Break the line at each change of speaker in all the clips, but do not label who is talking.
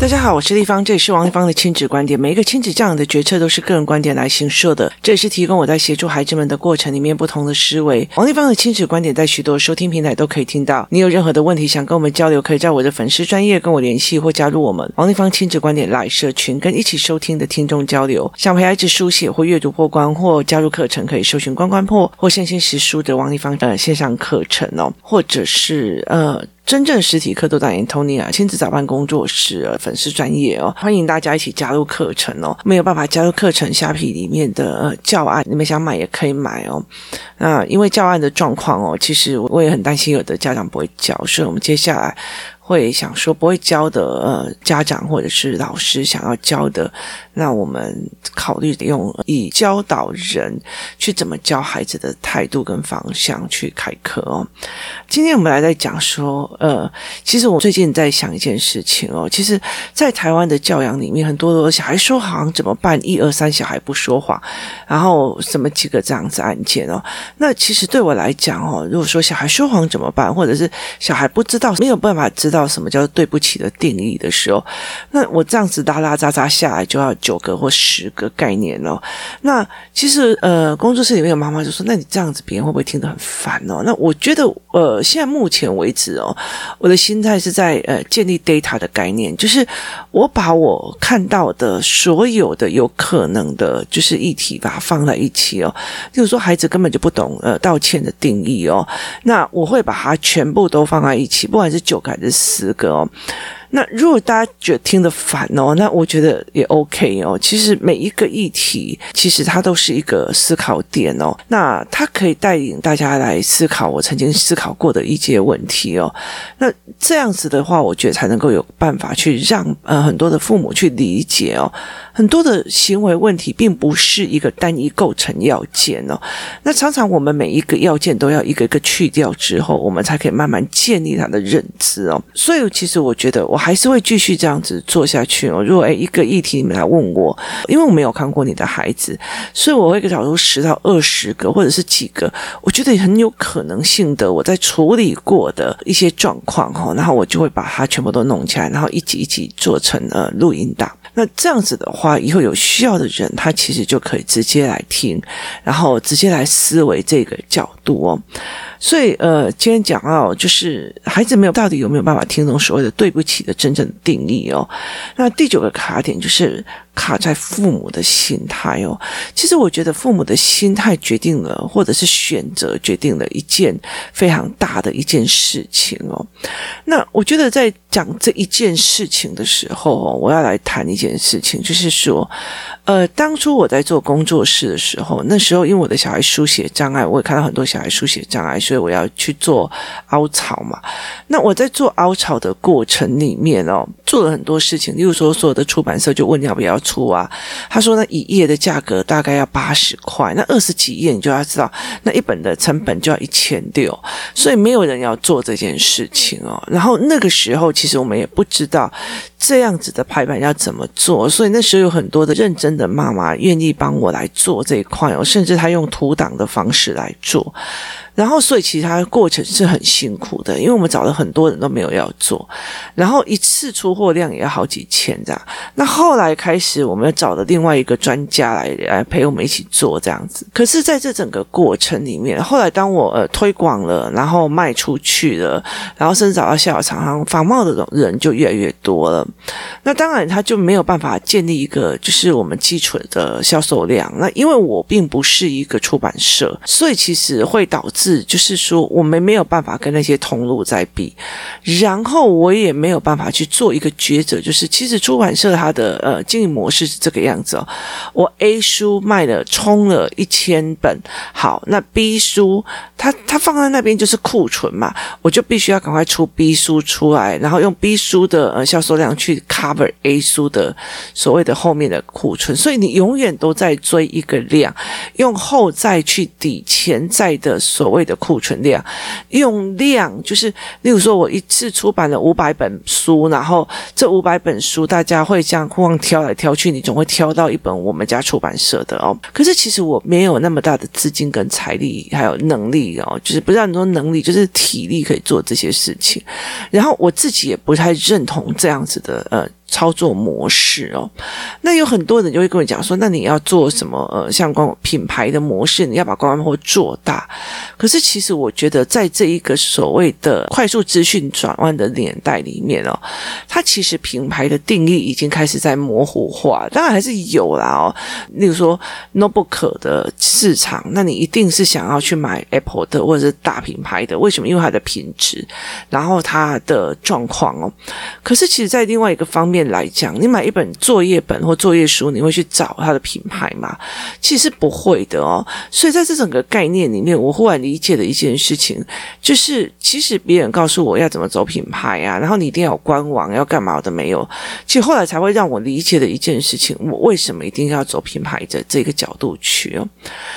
大家好，我是丽芳，这里是王立芳的亲子观点。每一个亲子教养的决策都是个人观点来形设的，这也是提供我在协助孩子们的过程里面不同的思维。王立芳的亲子观点在许多收听平台都可以听到。你有任何的问题想跟我们交流，可以在我的粉丝专业跟我联系，或加入我们王立芳亲子观点来社群，跟一起收听的听众交流。想陪孩子书写或阅读破关，或加入课程，可以搜寻关关破或线性实书的王立芳的线上课程哦，或者是呃。真正实体课都代言 Tony 啊，亲子早班工作室粉丝专业哦，欢迎大家一起加入课程哦。没有办法加入课程，虾皮里面的教案，你们想买也可以买哦。那因为教案的状况哦，其实我也很担心有的家长不会教，所以我们接下来。会想说不会教的呃家长或者是老师想要教的，那我们考虑用以教导人去怎么教孩子的态度跟方向去开课哦。今天我们来在讲说，呃，其实我最近在想一件事情哦，其实，在台湾的教养里面，很多的小孩说谎怎么办？一二三，小孩不说谎，然后什么几个这样子案件哦。那其实对我来讲哦，如果说小孩说谎怎么办，或者是小孩不知道没有办法知道。什么叫对不起的定义的时候，那我这样子拉拉杂杂下来就要九个或十个概念哦。那其实呃，工作室里面有妈妈就说：“那你这样子别人会不会听得很烦哦？”那我觉得呃，现在目前为止哦，我的心态是在呃建立 data 的概念，就是我把我看到的所有的有可能的，就是议题把它放在一起哦。就是说孩子根本就不懂呃道歉的定义哦，那我会把它全部都放在一起，不管是九个还是十。个哦。那如果大家觉得听得烦哦，那我觉得也 OK 哦。其实每一个议题，其实它都是一个思考点哦。那它可以带领大家来思考我曾经思考过的一些问题哦。那这样子的话，我觉得才能够有办法去让呃很多的父母去理解哦。很多的行为问题并不是一个单一构成要件哦。那常常我们每一个要件都要一个一个去掉之后，我们才可以慢慢建立他的认知哦。所以其实我觉得我。还是会继续这样子做下去哦。如果诶一个议题你们来问我，因为我没有看过你的孩子，所以我会找出十到二十个或者是几个，我觉得很有可能性的我在处理过的一些状况哈，然后我就会把它全部都弄起来，然后一集一集做成呃录音档。那这样子的话，啊以后有需要的人他其实就可以直接来听，然后直接来思维这个角度哦。所以，呃，今天讲到就是孩子没有到底有没有办法听懂所谓的对不起的真正定义哦。那第九个卡点就是。卡在父母的心态哦，其实我觉得父母的心态决定了，或者是选择决定了一件非常大的一件事情哦。那我觉得在讲这一件事情的时候哦，我要来谈一件事情，就是说，呃，当初我在做工作室的时候，那时候因为我的小孩书写障碍，我也看到很多小孩书写障碍，所以我要去做凹槽嘛。那我在做凹槽的过程里面哦，做了很多事情，例如说，所有的出版社就问要不要。出啊，他说呢，一页的价格大概要八十块，那二十几页你就要知道，那一本的成本就要一千六，所以没有人要做这件事情哦。然后那个时候，其实我们也不知道这样子的排版要怎么做，所以那时候有很多的认真的妈妈愿意帮我来做这一块哦，甚至他用图档的方式来做。然后，所以其实它的过程是很辛苦的，因为我们找了很多人都没有要做，然后一次出货量也要好几千这样。那后来开始，我们又找了另外一个专家来来陪我们一起做这样子。可是，在这整个过程里面，后来当我呃推广了，然后卖出去了，然后甚至找到下游厂商，仿冒的人就越来越多了。那当然，他就没有办法建立一个就是我们基础的销售量。那因为我并不是一个出版社，所以其实会导致。是就是说，我们没有办法跟那些通路在比，然后我也没有办法去做一个抉择。就是其实出版社它的呃经营模式是这个样子哦，我 A 书卖了冲了一千本，好，那 B 书它它放在那边就是库存嘛，我就必须要赶快出 B 书出来，然后用 B 书的呃销售量去 cover A 书的所谓的后面的库存，所以你永远都在追一个量，用后再去抵前在的所谓。的库存量，用量就是，例如说，我一次出版了五百本书，然后这五百本书大家会这样互相挑来挑去，你总会挑到一本我们家出版社的哦。可是其实我没有那么大的资金跟财力，还有能力哦，就是不知道很多能力，就是体力可以做这些事情。然后我自己也不太认同这样子的呃。操作模式哦。那有很多人就会跟我讲说，那你要做什么？呃，像光品牌的模式，你要把官网或做大。可是其实我觉得，在这一个所谓的快速资讯转换的年代里面哦，它其实品牌的定义已经开始在模糊化。当然还是有啦哦，例如说 notebook 的市场，那你一定是想要去买 Apple 的或者是大品牌的，为什么？因为它的品质，然后它的状况哦。可是其实，在另外一个方面来讲，你买一本作业本或作业书，你会去找它的品牌吗？其实不会的哦。所以在这整个概念里面，我忽然理解了一件事情，就是其实别人告诉我要怎么走品牌啊，然后你一定要有官网，要干嘛的没有。其实后来才会让我理解的一件事情，我为什么一定要走品牌的这个角度去哦。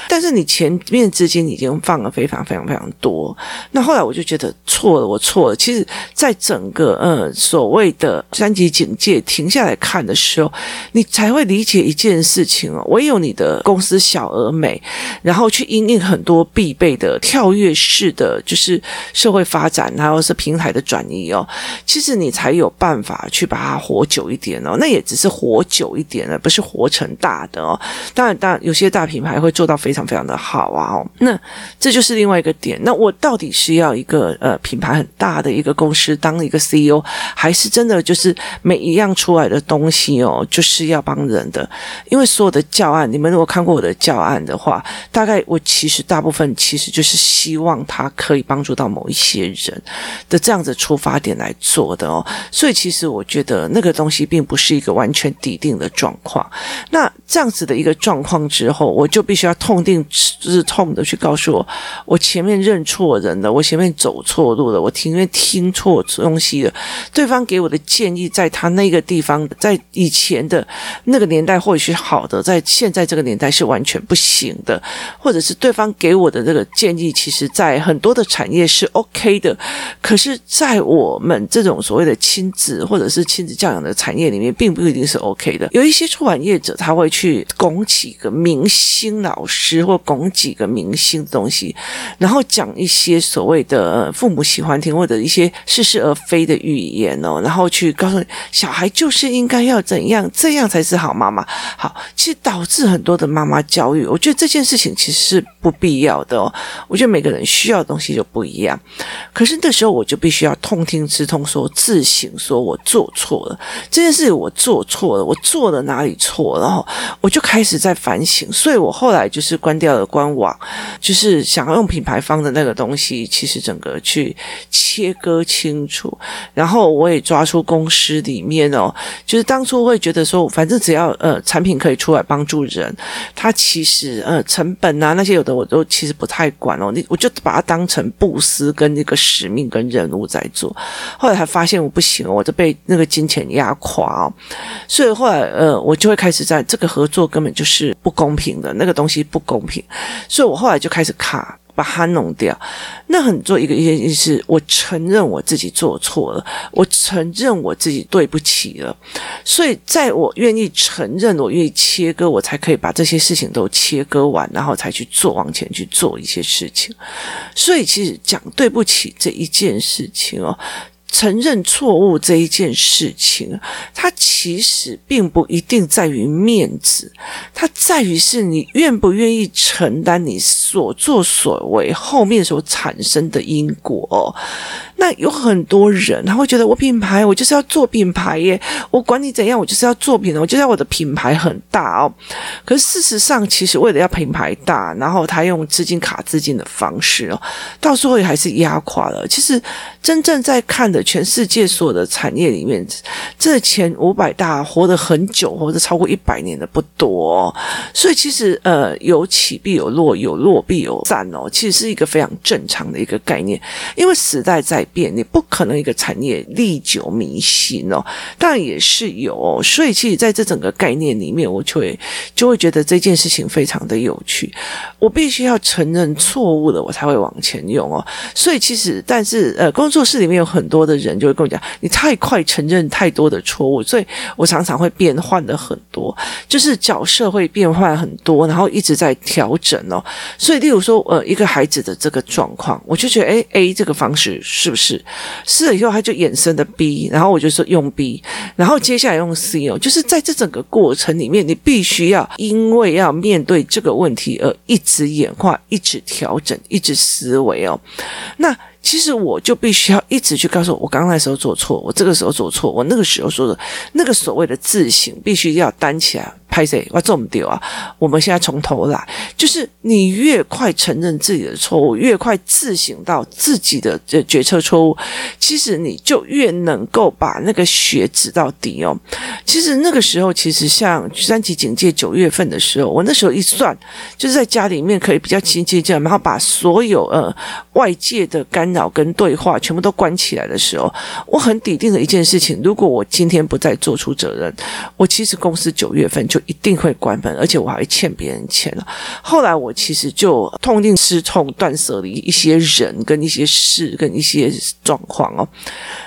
但是你前面资金已经放了非常非常非常多，那后来我就觉得错了，我错了。其实，在整个呃所谓的三级警戒也停下来看的时候，你才会理解一件事情哦。唯有你的公司小而美，然后去因应很多必备的跳跃式的就是社会发展，还有是平台的转移哦。其实你才有办法去把它活久一点哦。那也只是活久一点了，不是活成大的哦。当然，当然有些大品牌会做到非常非常的好啊哦。那这就是另外一个点。那我到底是要一个呃品牌很大的一个公司当一个 CEO，还是真的就是每一样样出来的东西哦，就是要帮人的？因为所有的教案，你们如果看过我的教案的话，大概我其实大部分其实就是希望他可以帮助到某一些人的这样子出发点来做的哦。所以其实我觉得那个东西并不是一个完全底定的状况。那这样子的一个状况之后，我就必须要痛定思痛的去告诉我，我前面认错人了，我前面走错路了，我听。因为听错东西了，对方给我的建议，在他那一个地方，在以前的那个年代或许是好的，在现在这个年代是完全不行的，或者是对方给我的这个建议，其实在很多的产业是 OK 的，可是，在我们这种所谓的亲子或者是亲子教养的产业里面，并不一定是 OK 的。有一些出版业者，他会去拱几个明星老师，或拱几个明星的东西，然后讲一些所谓的父母喜欢听。或者一些似是而非的语言哦，然后去告诉，小孩还就是应该要怎样，这样才是好妈妈。好，其实导致很多的妈妈焦虑，我觉得这件事情其实是不必要的哦。我觉得每个人需要的东西就不一样，可是那时候我就必须要痛听之痛，说自省，说我做错了这件事，我做错了，我做了哪里错，然后我就开始在反省。所以我后来就是关掉了官网，就是想要用品牌方的那个东西，其实整个去。切割清楚，然后我也抓出公司里面哦，就是当初会觉得说，反正只要呃产品可以出来帮助人，它其实呃成本啊那些有的我都其实不太管哦，你我就把它当成布施跟那个使命跟任务在做。后来还发现我不行，我就被那个金钱压垮哦，所以后来呃我就会开始在这个合作根本就是不公平的，那个东西不公平，所以我后来就开始卡。把它弄掉，那很做一个一件事，是我承认我自己做错了，我承认我自己对不起了，所以在我愿意承认，我愿意切割，我才可以把这些事情都切割完，然后才去做，往前去做一些事情。所以其实讲对不起这一件事情哦。承认错误这一件事情，它其实并不一定在于面子，它在于是你愿不愿意承担你所作所为后面所产生的因果。那有很多人他会觉得，我品牌我就是要做品牌耶，我管你怎样，我就是要做品牌，我就要我的品牌很大哦。可是事实上，其实为了要品牌大，然后他用资金卡资金的方式哦，到时候也还是压垮了。其实真正在看的。全世界所有的产业里面，这前五百大活得很久，活得超过一百年的不多，所以其实呃，有起必有落，有落必有散哦，其实是一个非常正常的一个概念。因为时代在变，你不可能一个产业历久弥新哦，当然也是有哦，所以其实在这整个概念里面，我就会就会觉得这件事情非常的有趣。我必须要承认错误了，我才会往前用哦。所以其实，但是呃，工作室里面有很多的。的人就会跟我讲，你太快承认太多的错误，所以我常常会变换的很多，就是角色会变换很多，然后一直在调整哦。所以，例如说，呃，一个孩子的这个状况，我就觉得，诶，A 这个方式是不是试了以后，他就衍生的 B，然后我就说用 B，然后接下来用 C 哦，就是在这整个过程里面，你必须要因为要面对这个问题而一直演化、一直调整、一直思维哦。那其实我就必须要一直去告诉我，我刚刚那时候做错，我这个时候做错，我那个时候说的那个所谓的自省，必须要担起来。拍谁？我这么丢啊！我们现在从头来，就是你越快承认自己的错误，越快自省到自己的这决策错误，其实你就越能够把那个血止到底哦。其实那个时候，其实像三级警戒九月份的时候，我那时候一算，就是在家里面可以比较亲近这样，然后把所有呃外界的干扰跟对话全部都关起来的时候，我很笃定的一件事情：如果我今天不再做出责任，我其实公司九月份就。一定会关门，而且我还会欠别人钱了。后来我其实就痛定思痛，断舍离一些人跟一些事跟一些状况哦，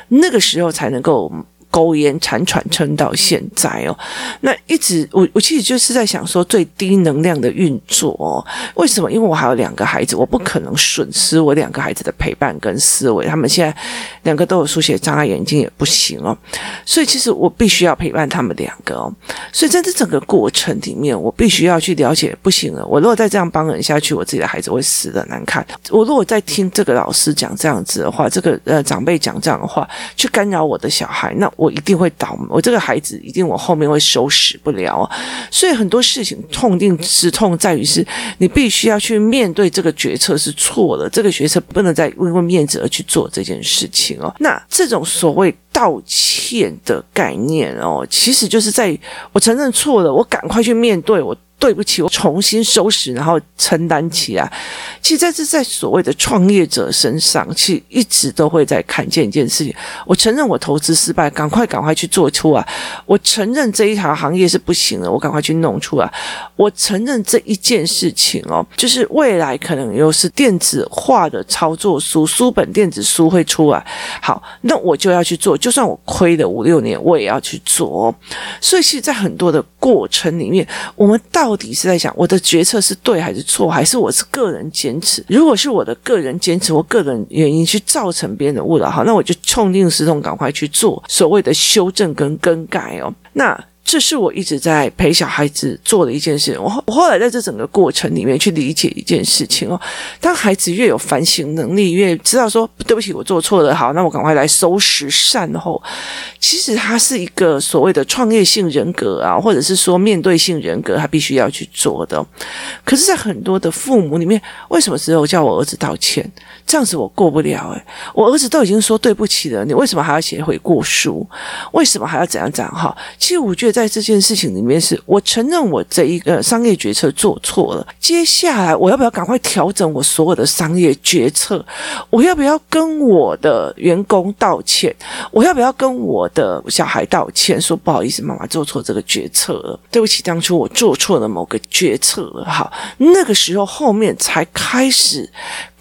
那个时候才能够。苟延残喘撑到现在哦，那一直我我其实就是在想说最低能量的运作哦，为什么？因为我还有两个孩子，我不可能损失我两个孩子的陪伴跟思维。他们现在两个都有书写障碍，眼睛也不行哦，所以其实我必须要陪伴他们两个哦。所以在这整个过程里面，我必须要去了解，不行了，我如果再这样帮人下去，我自己的孩子会死的难看。我如果再听这个老师讲这样子的话，这个呃长辈讲这样的话，去干扰我的小孩，那我。我一定会倒霉，我这个孩子一定我后面会收拾不了，所以很多事情痛定思痛在于是，你必须要去面对这个决策是错的，这个决策不能再因为面子而去做这件事情哦。那这种所谓道歉的概念哦，其实就是在我承认错了，我赶快去面对我。对不起，我重新收拾，然后承担起来。其实在这在所谓的创业者身上，其实一直都会在看见一件事情。我承认我投资失败，赶快赶快去做出来。我承认这一条行业是不行的，我赶快去弄出来。我承认这一件事情哦，就是未来可能又是电子化的操作书，书本电子书会出来。好，那我就要去做，就算我亏了五六年，我也要去做。所以，其实，在很多的过程里面，我们到到底是在想我的决策是对还是错，还是我是个人坚持？如果是我的个人坚持，我个人原因去造成别人的误导，好，那我就痛定思痛，赶快去做所谓的修正跟更改哦。那。这是我一直在陪小孩子做的一件事。我我后来在这整个过程里面去理解一件事情哦。当孩子越有反省能力，越知道说对不起，我做错了，好，那我赶快来收拾善后。其实他是一个所谓的创业性人格啊，或者是说面对性人格，他必须要去做的。可是，在很多的父母里面，为什么只有叫我儿子道歉？这样子我过不了诶，我儿子都已经说对不起了，你为什么还要写悔过书？为什么还要怎样怎样？哈，其实我觉得。在这件事情里面是，我承认我这一个商业决策做错了。接下来，我要不要赶快调整我所有的商业决策？我要不要跟我的员工道歉？我要不要跟我的小孩道歉？说不好意思，妈妈做错这个决策了，对不起，当初我做错了某个决策了。哈，那个时候后面才开始。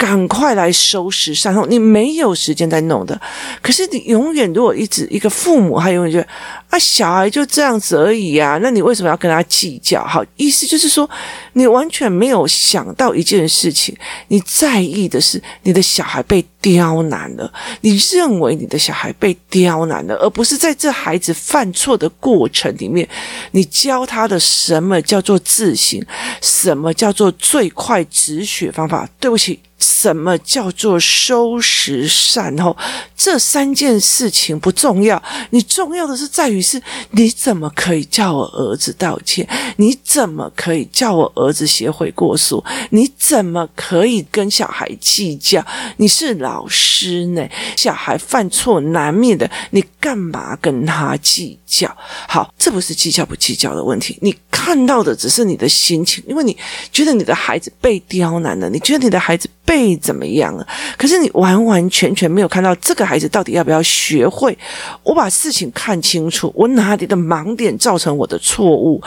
赶快来收拾善后，你没有时间再弄的。可是你永远如果一直一个父母，他永远觉得啊，小孩就这样子而已啊，那你为什么要跟他计较？好，意思就是说，你完全没有想到一件事情，你在意的是你的小孩被刁难了，你认为你的小孩被刁难了，而不是在这孩子犯错的过程里面，你教他的什么叫做自省，什么叫做最快止血方法？对不起。什么叫做收拾善后？这三件事情不重要，你重要的是在于是，你怎么可以叫我儿子道歉？你怎么可以叫我儿子写悔过书？你怎么可以跟小孩计较？你是老师呢，小孩犯错难免的，你干嘛跟他计较？好，这不是计较不计较的问题，你看到的只是你的心情，因为你觉得你的孩子被刁难了，你觉得你的孩子。被怎么样了？可是你完完全全没有看到这个孩子到底要不要学会。我把事情看清楚，我哪里的盲点造成我的错误，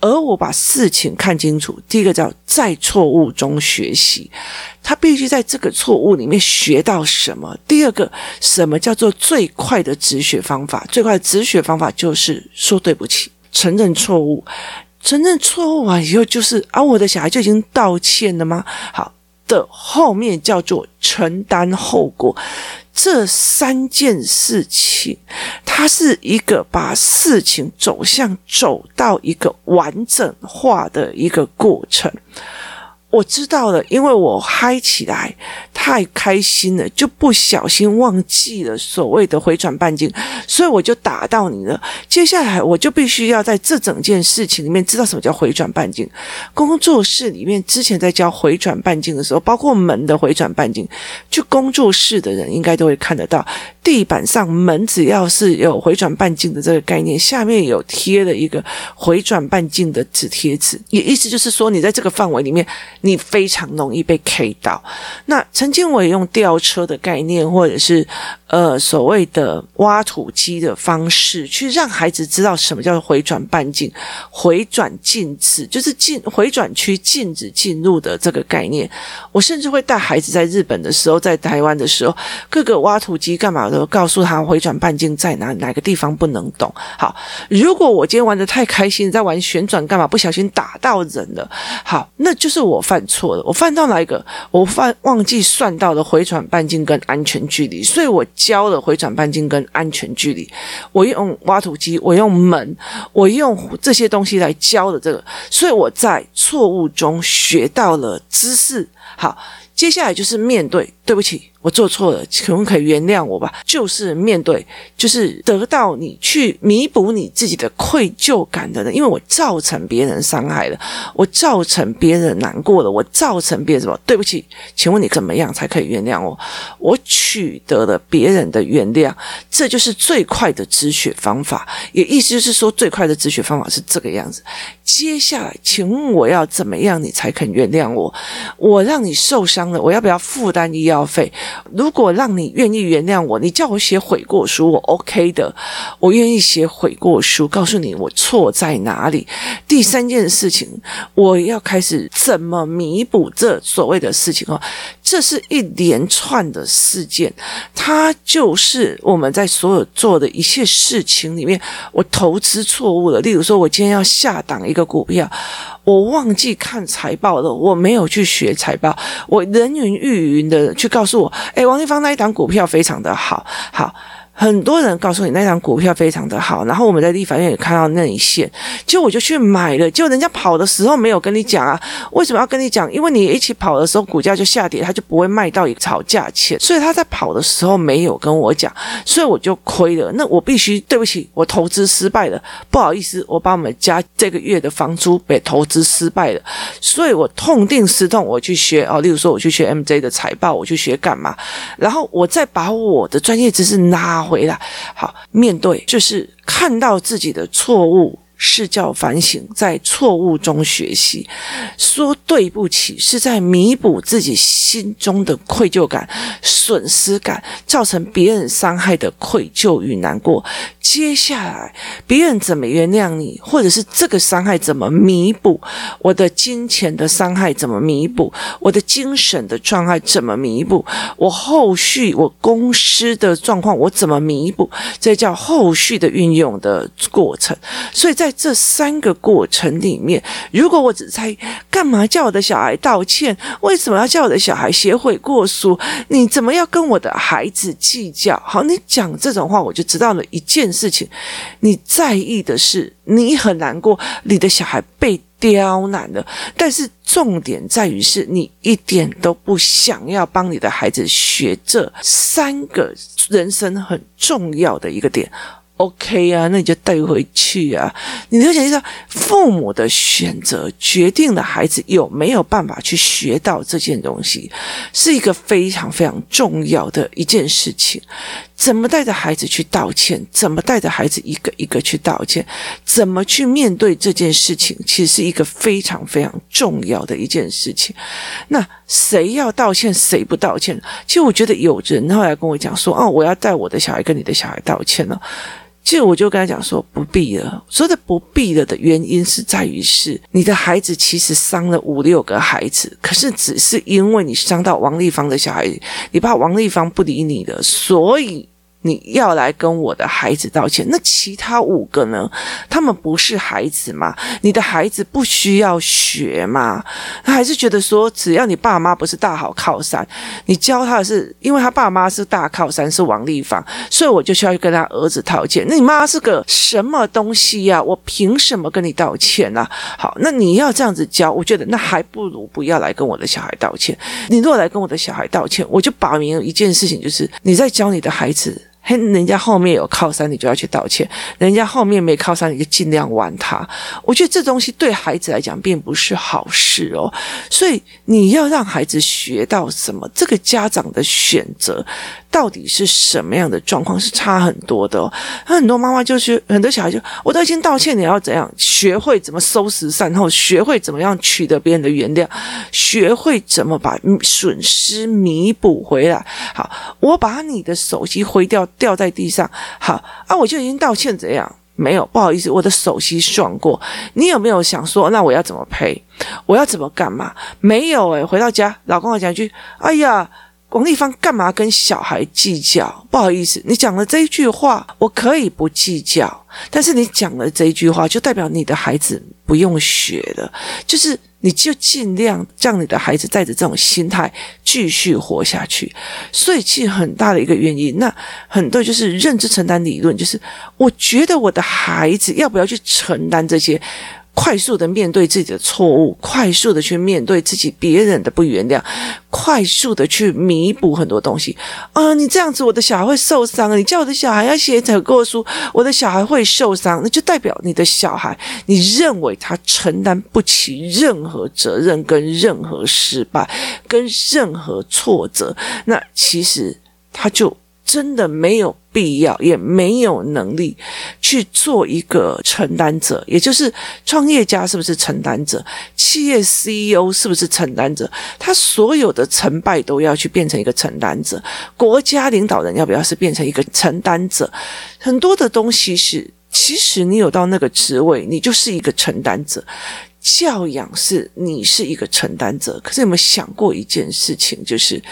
而我把事情看清楚。第一个叫在错误中学习，他必须在这个错误里面学到什么。第二个，什么叫做最快的止血方法？最快的止血方法就是说对不起，承认错误，承认错误完以后就是啊，我的小孩就已经道歉了吗？好。的后面叫做承担后果，这三件事情，它是一个把事情走向走到一个完整化的一个过程。我知道了，因为我嗨起来太开心了，就不小心忘记了所谓的回转半径，所以我就打到你了。接下来我就必须要在这整件事情里面知道什么叫回转半径。工作室里面之前在教回转半径的时候，包括门的回转半径，就工作室的人应该都会看得到。地板上门只要是有回转半径的这个概念，下面有贴了一个回转半径的纸贴纸，也意思就是说，你在这个范围里面，你非常容易被 K 到。那曾经我也用吊车的概念，或者是呃所谓的挖土机的方式，去让孩子知道什么叫回转半径、回转禁止，就是进回转区禁止进入的这个概念。我甚至会带孩子在日本的时候，在台湾的时候，各个挖土机干嘛？都告诉他回转半径在哪，哪个地方不能动。好，如果我今天玩得太开心，在玩旋转干嘛？不小心打到人了。好，那就是我犯错了。我犯到哪一个？我犯忘记算到了回转半径跟安全距离，所以我教了回转半径跟安全距离。我用挖土机，我用门，我用这些东西来教的这个，所以我在错误中学到了知识。好，接下来就是面对，对不起。我做错了，可不可以原谅我吧？就是面对，就是得到你去弥补你自己的愧疚感的人，因为我造成别人伤害了，我造成别人难过了，我造成别人什么？对不起，请问你怎么样才可以原谅我？我取得了别人的原谅，这就是最快的止血方法。也意思就是说，最快的止血方法是这个样子。接下来，请问我要怎么样你才肯原谅我？我让你受伤了，我要不要负担医药费？如果让你愿意原谅我，你叫我写悔过书，我 OK 的，我愿意写悔过书，告诉你我错在哪里。第三件事情，我要开始怎么弥补这所谓的事情哦。这是一连串的事件，它就是我们在所有做的一切事情里面，我投资错误了。例如说，我今天要下档一个股票，我忘记看财报了，我没有去学财报，我人云亦云的去告诉我，哎，王立芳那一档股票非常的好，好。很多人告诉你那张股票非常的好，然后我们在立法院也看到那一线，就我就去买了，就人家跑的时候没有跟你讲啊，为什么要跟你讲？因为你一起跑的时候股价就下跌，他就不会卖到一个炒价钱，所以他在跑的时候没有跟我讲，所以我就亏了。那我必须对不起，我投资失败了，不好意思，我把我们家这个月的房租给投资失败了，所以我痛定思痛，我去学哦，例如说我去学 MJ 的财报，我去学干嘛？然后我再把我的专业知识拿。回来，好，面对，就是看到自己的错误。是叫反省，在错误中学习。说对不起，是在弥补自己心中的愧疚感、损失感，造成别人伤害的愧疚与难过。接下来，别人怎么原谅你，或者是这个伤害怎么弥补？我的金钱的伤害怎么弥补？我的精神的状态怎么弥补？我后续我公司的状况我怎么弥补？这叫后续的运用的过程。所以在这三个过程里面，如果我只猜干嘛叫我的小孩道歉，为什么要叫我的小孩写悔过书？你怎么要跟我的孩子计较？好，你讲这种话，我就知道了一件事情，你在意的是你很难过，你的小孩被刁难了，但是重点在于是你一点都不想要帮你的孩子学这三个人生很重要的一个点。OK 啊，那你就带回去啊。你就想一下，父母的选择决定了孩子有没有办法去学到这件东西，是一个非常非常重要的一件事情。怎么带着孩子去道歉？怎么带着孩子一个一个去道歉？怎么去面对这件事情？其实是一个非常非常重要的一件事情。那谁要道歉，谁不道歉？其实我觉得有人后来跟我讲说：“哦，我要带我的小孩跟你的小孩道歉了。”其实我就跟他讲说不必了，说的不必了的原因是在于是你的孩子其实伤了五六个孩子，可是只是因为你伤到王丽芳的小孩，你怕王丽芳不理你了，所以你要来跟我的孩子道歉，那其他五个呢？他们不是孩子吗？你的孩子不需要学吗？他还是觉得说，只要你爸妈不是大好靠山，你教他的是，因为他爸妈是大靠山，是王立芳，所以我就需要去跟他儿子道歉。那你妈是个什么东西呀？我凭什么跟你道歉呢？好，那你要这样子教，我觉得那还不如不要来跟我的小孩道歉。你若来跟我的小孩道歉，我就把明一件事情，就是你在教你的孩子。嘿，人家后面有靠山，你就要去道歉；人家后面没靠山，你就尽量玩他。我觉得这东西对孩子来讲并不是好事哦。所以你要让孩子学到什么，这个家长的选择。到底是什么样的状况是差很多的？很多妈妈就是很多小孩就我都已经道歉，你要怎样学会怎么收拾善后，学会怎么样取得别人的原谅，学会怎么把损失弥补回来。好，我把你的手机毁掉掉在地上，好啊，我就已经道歉，怎样？没有，不好意思，我的手机撞过。你有没有想说，那我要怎么赔？我要怎么干嘛？没有诶，回到家，老公我讲一句，哎呀。王立芳干嘛跟小孩计较？不好意思，你讲了这一句话，我可以不计较，但是你讲了这一句话，就代表你的孩子不用学了，就是你就尽量让你的孩子带着这种心态继续活下去。所以，其实很大的一个原因，那很多就是认知承担理论，就是我觉得我的孩子要不要去承担这些。快速的面对自己的错误，快速的去面对自己别人的不原谅，快速的去弥补很多东西啊、你这样子，我的小孩会受伤。你叫我的小孩要写悔过书，我的小孩会受伤，那就代表你的小孩，你认为他承担不起任何责任、跟任何失败、跟任何挫折，那其实他就。真的没有必要，也没有能力去做一个承担者，也就是创业家是不是承担者？企业 CEO 是不是承担者？他所有的成败都要去变成一个承担者。国家领导人要不要是变成一个承担者？很多的东西是，其实你有到那个职位，你就是一个承担者。教养是你是一个承担者，可是有没有想过一件事情，就是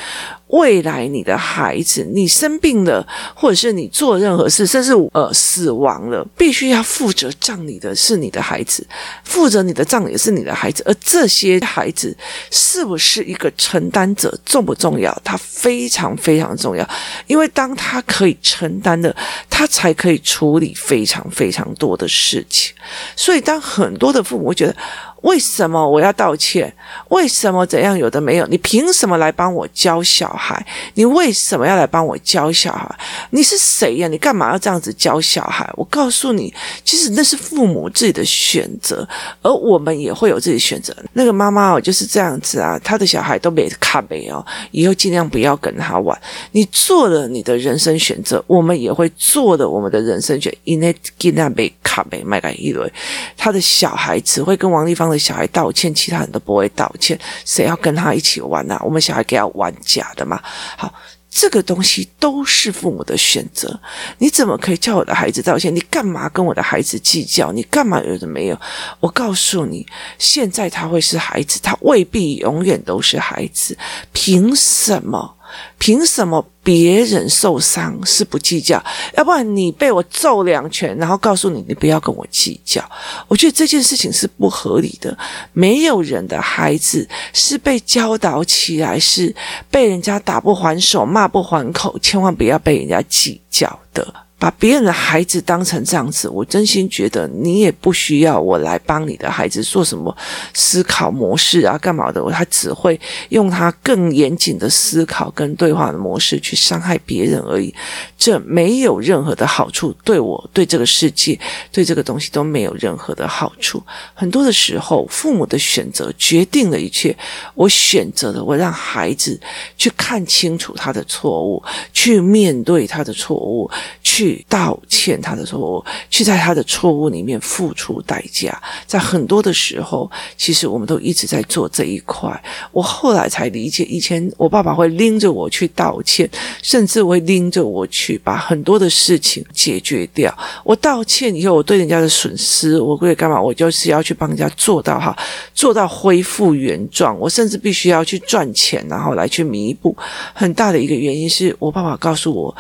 未来你的孩子，你生病了，或者是你做任何事，甚至呃死亡了，必须要负责葬礼的是你的孩子，负责你的葬礼是你的孩子，而这些孩子是不是一个承担者重不重要？他非常非常重要，因为当他可以承担的，他才可以处理非常非常多的事情。所以当很多的父母会觉得，为什么我要道歉？为什么怎样？有的没有？你凭什么来帮我教小孩？你为什么要来帮我教小孩？你是谁呀？你干嘛要这样子教小孩？我告诉你，其实那是父母自己的选择，而我们也会有自己选择。那个妈妈哦，就是这样子啊，她的小孩都没卡没哦，以后尽量不要跟他玩。你做了你的人生选择，我们也会做的我们的人生选择。因为尽量被卡没卖给一轮，他的小孩只会跟王丽芳小孩道歉，其他人都不会道歉。谁要跟他一起玩、啊？我们小孩给他玩假的嘛？好，这个东西都是父母的选择。你怎么可以叫我的孩子道歉？你干嘛跟我的孩子计较？你干嘛有的没有？我告诉你，现在他会是孩子，他未必永远都是孩子。凭什么？凭什么别人受伤是不计较？要不然你被我揍两拳，然后告诉你，你不要跟我计较。我觉得这件事情是不合理的。没有人的孩子是被教导起来，是被人家打不还手、骂不还口，千万不要被人家计较的。把别人的孩子当成这样子，我真心觉得你也不需要我来帮你的孩子做什么思考模式啊，干嘛的？他只会用他更严谨的思考跟对话的模式去伤害别人而已，这没有任何的好处，对我、对这个世界、对这个东西都没有任何的好处。很多的时候，父母的选择决定了一切。我选择了，我让孩子去看清楚他的错误，去面对他的错误，去。道歉他的错误，去在他的错误里面付出代价。在很多的时候，其实我们都一直在做这一块。我后来才理解，以前我爸爸会拎着我去道歉，甚至会拎着我去把很多的事情解决掉。我道歉以后，我对人家的损失，我会干嘛？我就是要去帮人家做到哈，做到恢复原状。我甚至必须要去赚钱，然后来去弥补。很大的一个原因是我爸爸告诉我。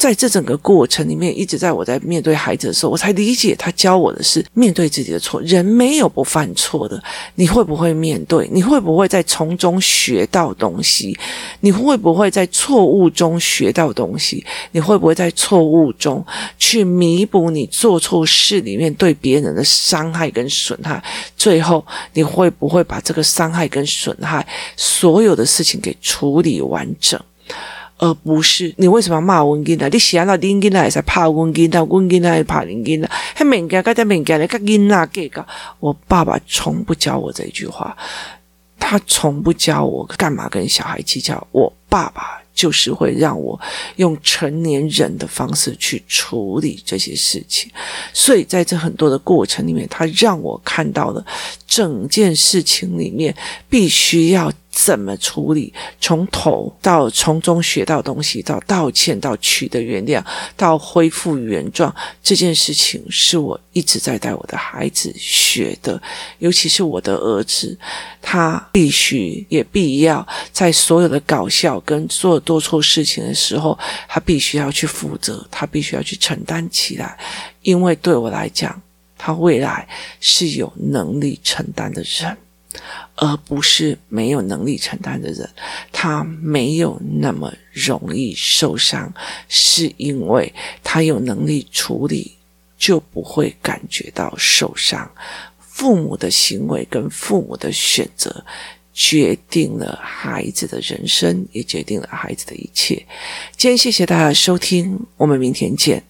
在这整个过程里面，一直在我在面对孩子的时候，我才理解他教我的是面对自己的错。人没有不犯错的，你会不会面对？你会不会在从中学到东西？你会不会在错误中学到东西？你会不会在错误中去弥补你做错事里面对别人的伤害跟损害？最后，你会不会把这个伤害跟损害所有的事情给处理完整？而不是你为什么要骂温金啊？你想到林金啊，还是怕温金啊？温金啊，还是怕林金啊？还敏感，该在敏感的，该金啊，给个。我爸爸从不教我这一句话，他从不教我干嘛跟小孩计较。我爸爸就是会让我用成年人的方式去处理这些事情，所以在这很多的过程里面，他让我看到了整件事情里面必须要。怎么处理？从头到从中学到东西，到道歉，到取得原谅，到恢复原状，这件事情是我一直在带我的孩子学的。尤其是我的儿子，他必须也必要在所有的搞笑跟做多错事情的时候，他必须要去负责，他必须要去承担起来。因为对我来讲，他未来是有能力承担的人。而不是没有能力承担的人，他没有那么容易受伤，是因为他有能力处理，就不会感觉到受伤。父母的行为跟父母的选择，决定了孩子的人生，也决定了孩子的一切。今天谢谢大家的收听，我们明天见。